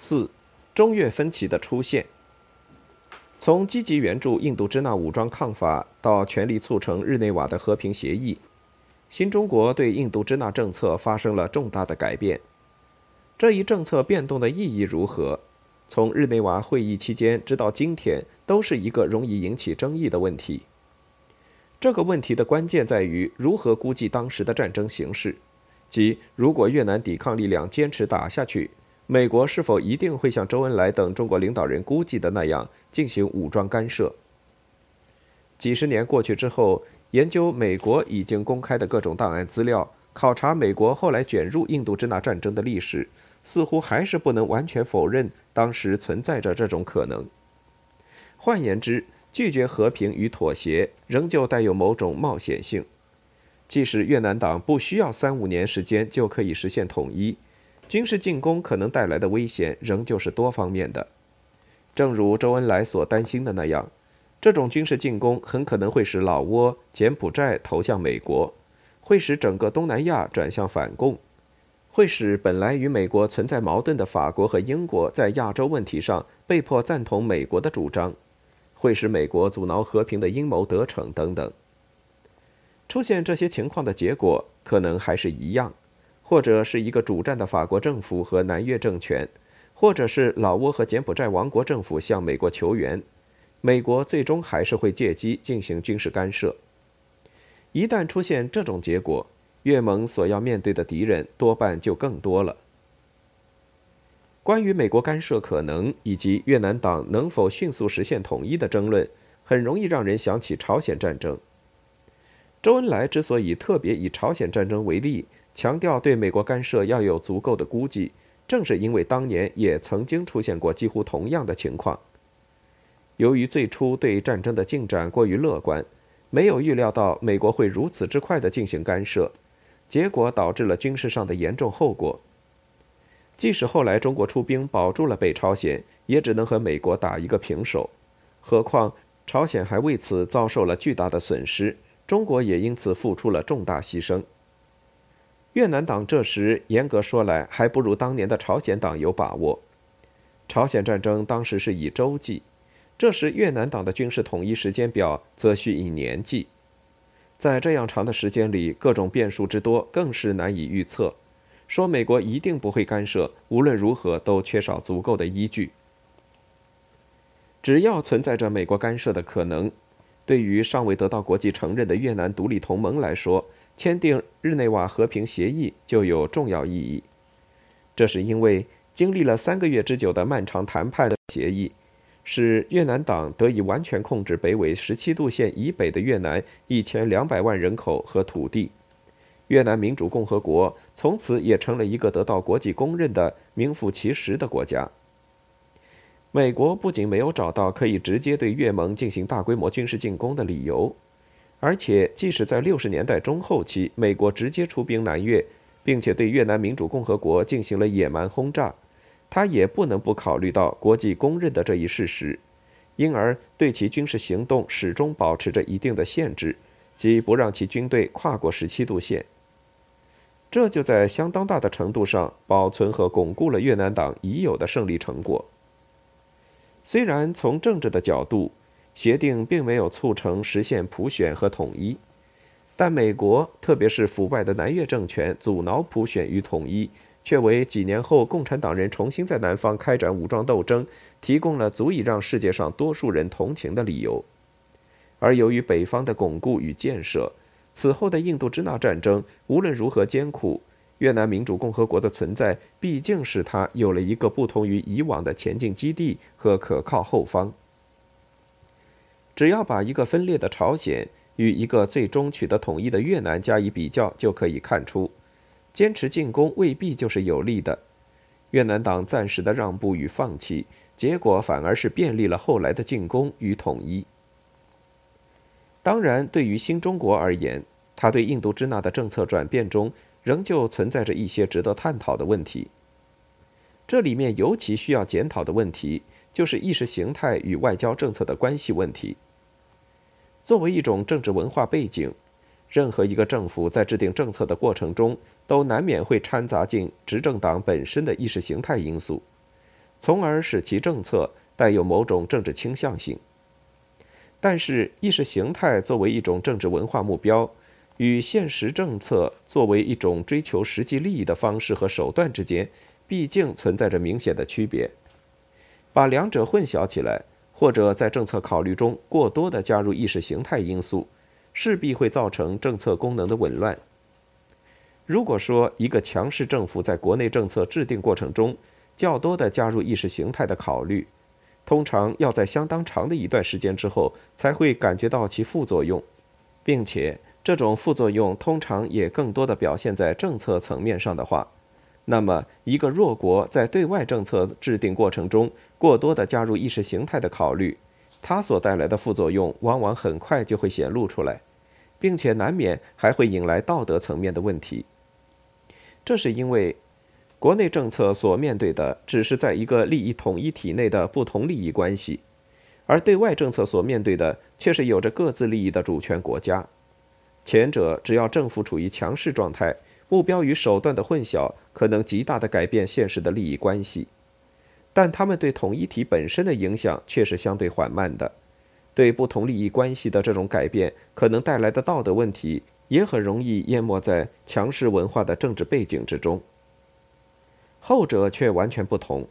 四，中越分歧的出现。从积极援助印度支那武装抗法到全力促成日内瓦的和平协议，新中国对印度支那政策发生了重大的改变。这一政策变动的意义如何？从日内瓦会议期间直到今天，都是一个容易引起争议的问题。这个问题的关键在于如何估计当时的战争形势，即如果越南抵抗力量坚持打下去，美国是否一定会像周恩来等中国领导人估计的那样进行武装干涉？几十年过去之后，研究美国已经公开的各种档案资料，考察美国后来卷入印度支那战争的历史，似乎还是不能完全否认当时存在着这种可能。换言之，拒绝和平与妥协，仍旧带有某种冒险性。即使越南党不需要三五年时间就可以实现统一，军事进攻可能带来的危险仍旧是多方面的。正如周恩来所担心的那样，这种军事进攻很可能会使老挝、柬埔寨投向美国，会使整个东南亚转向反共，会使本来与美国存在矛盾的法国和英国在亚洲问题上被迫赞同美国的主张。会使美国阻挠和平的阴谋得逞等等。出现这些情况的结果可能还是一样，或者是一个主战的法国政府和南越政权，或者是老挝和柬埔寨王国政府向美国求援，美国最终还是会借机进行军事干涉。一旦出现这种结果，越盟所要面对的敌人多半就更多了。关于美国干涉可能以及越南党能否迅速实现统一的争论，很容易让人想起朝鲜战争。周恩来之所以特别以朝鲜战争为例，强调对美国干涉要有足够的估计，正是因为当年也曾经出现过几乎同样的情况。由于最初对战争的进展过于乐观，没有预料到美国会如此之快地进行干涉，结果导致了军事上的严重后果。即使后来中国出兵保住了北朝鲜，也只能和美国打一个平手。何况朝鲜还为此遭受了巨大的损失，中国也因此付出了重大牺牲。越南党这时严格说来还不如当年的朝鲜党有把握。朝鲜战争当时是以周计，这时越南党的军事统一时间表则需以年计。在这样长的时间里，各种变数之多，更是难以预测。说美国一定不会干涉，无论如何都缺少足够的依据。只要存在着美国干涉的可能，对于尚未得到国际承认的越南独立同盟来说，签订日内瓦和平协议就有重要意义。这是因为经历了三个月之久的漫长谈判的协议，使越南党得以完全控制北纬十七度线以北的越南一千两百万人口和土地。越南民主共和国从此也成了一个得到国际公认的名副其实的国家。美国不仅没有找到可以直接对越盟进行大规模军事进攻的理由，而且即使在六十年代中后期，美国直接出兵南越，并且对越南民主共和国进行了野蛮轰炸，他也不能不考虑到国际公认的这一事实，因而对其军事行动始终保持着一定的限制，即不让其军队跨过十七度线。这就在相当大的程度上保存和巩固了越南党已有的胜利成果。虽然从政治的角度，协定并没有促成实现普选和统一，但美国特别是腐败的南越政权阻挠普选与统一，却为几年后共产党人重新在南方开展武装斗争提供了足以让世界上多数人同情的理由。而由于北方的巩固与建设，此后的印度支那战争，无论如何艰苦，越南民主共和国的存在毕竟使它有了一个不同于以往的前进基地和可靠后方。只要把一个分裂的朝鲜与一个最终取得统一的越南加以比较，就可以看出，坚持进攻未必就是有利的。越南党暂时的让步与放弃，结果反而是便利了后来的进攻与统一。当然，对于新中国而言，他对印度支那的政策转变中，仍旧存在着一些值得探讨的问题。这里面尤其需要检讨的问题，就是意识形态与外交政策的关系问题。作为一种政治文化背景，任何一个政府在制定政策的过程中，都难免会掺杂进执政党本身的意识形态因素。从而使其政策带有某种政治倾向性。但是，意识形态作为一种政治文化目标，与现实政策作为一种追求实际利益的方式和手段之间，毕竟存在着明显的区别。把两者混淆起来，或者在政策考虑中过多的加入意识形态因素，势必会造成政策功能的紊乱。如果说一个强势政府在国内政策制定过程中较多的加入意识形态的考虑，通常要在相当长的一段时间之后才会感觉到其副作用，并且这种副作用通常也更多的表现在政策层面上的话，那么一个弱国在对外政策制定过程中过多的加入意识形态的考虑，它所带来的副作用往往很快就会显露出来，并且难免还会引来道德层面的问题。这是因为。国内政策所面对的只是在一个利益统一体内的不同利益关系，而对外政策所面对的却是有着各自利益的主权国家。前者只要政府处于强势状态，目标与手段的混淆可能极大地改变现实的利益关系，但他们对统一体本身的影响却是相对缓慢的。对不同利益关系的这种改变可能带来的道德问题，也很容易淹没在强势文化的政治背景之中。后者却完全不同，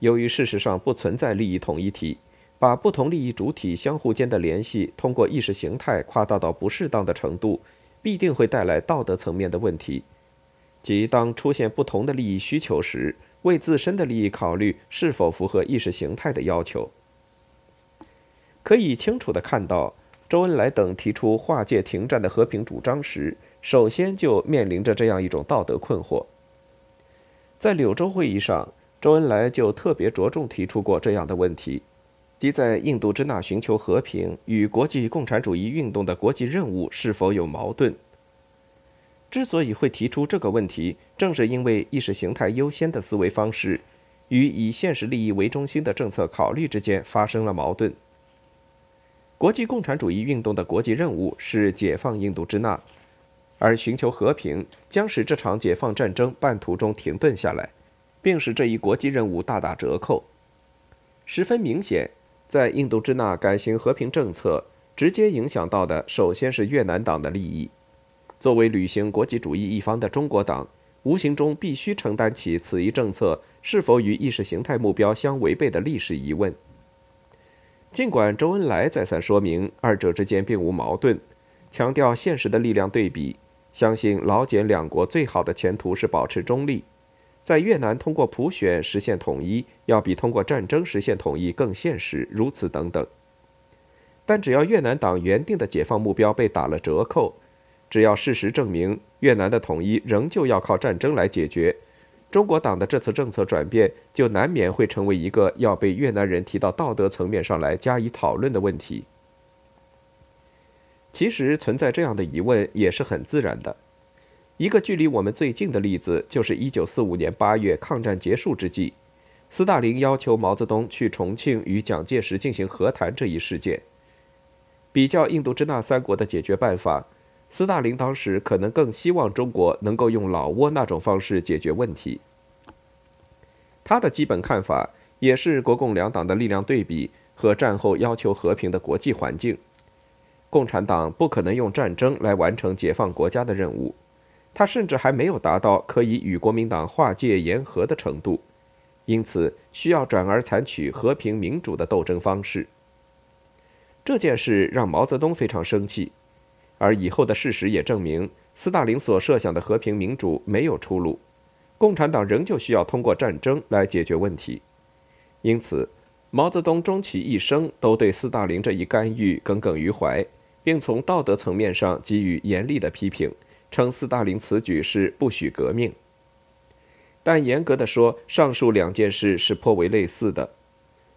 由于事实上不存在利益统一体，把不同利益主体相互间的联系通过意识形态夸大到不适当的程度，必定会带来道德层面的问题。即当出现不同的利益需求时，为自身的利益考虑是否符合意识形态的要求。可以清楚地看到，周恩来等提出划界停战的和平主张时，首先就面临着这样一种道德困惑。在柳州会议上，周恩来就特别着重提出过这样的问题，即在印度支那寻求和平与国际共产主义运动的国际任务是否有矛盾。之所以会提出这个问题，正是因为意识形态优先的思维方式与以现实利益为中心的政策考虑之间发生了矛盾。国际共产主义运动的国际任务是解放印度支那。而寻求和平将使这场解放战争半途中停顿下来，并使这一国际任务大打折扣。十分明显，在印度支那改行和平政策，直接影响到的首先是越南党的利益。作为履行国际主义一方的中国党，无形中必须承担起此一政策是否与意识形态目标相违背的历史疑问。尽管周恩来再三说明二者之间并无矛盾，强调现实的力量对比。相信老柬两国最好的前途是保持中立，在越南通过普选实现统一，要比通过战争实现统一更现实。如此等等。但只要越南党原定的解放目标被打了折扣，只要事实证明越南的统一仍旧要靠战争来解决，中国党的这次政策转变就难免会成为一个要被越南人提到道德层面上来加以讨论的问题。其实存在这样的疑问也是很自然的。一个距离我们最近的例子，就是1945年8月抗战结束之际，斯大林要求毛泽东去重庆与蒋介石进行和谈这一事件。比较印度支那三国的解决办法，斯大林当时可能更希望中国能够用老挝那种方式解决问题。他的基本看法也是国共两党的力量对比和战后要求和平的国际环境。共产党不可能用战争来完成解放国家的任务，他甚至还没有达到可以与国民党划界言和的程度，因此需要转而采取和平民主的斗争方式。这件事让毛泽东非常生气，而以后的事实也证明，斯大林所设想的和平民主没有出路，共产党仍旧需要通过战争来解决问题，因此，毛泽东终其一生都对斯大林这一干预耿耿于怀。并从道德层面上给予严厉的批评，称斯大林此举是不许革命。但严格的说，上述两件事是颇为类似的。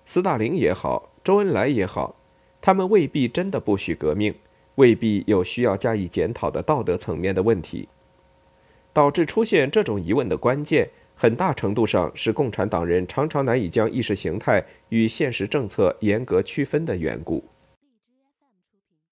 斯大林也好，周恩来也好，他们未必真的不许革命，未必有需要加以检讨的道德层面的问题。导致出现这种疑问的关键，很大程度上是共产党人常常难以将意识形态与现实政策严格区分的缘故。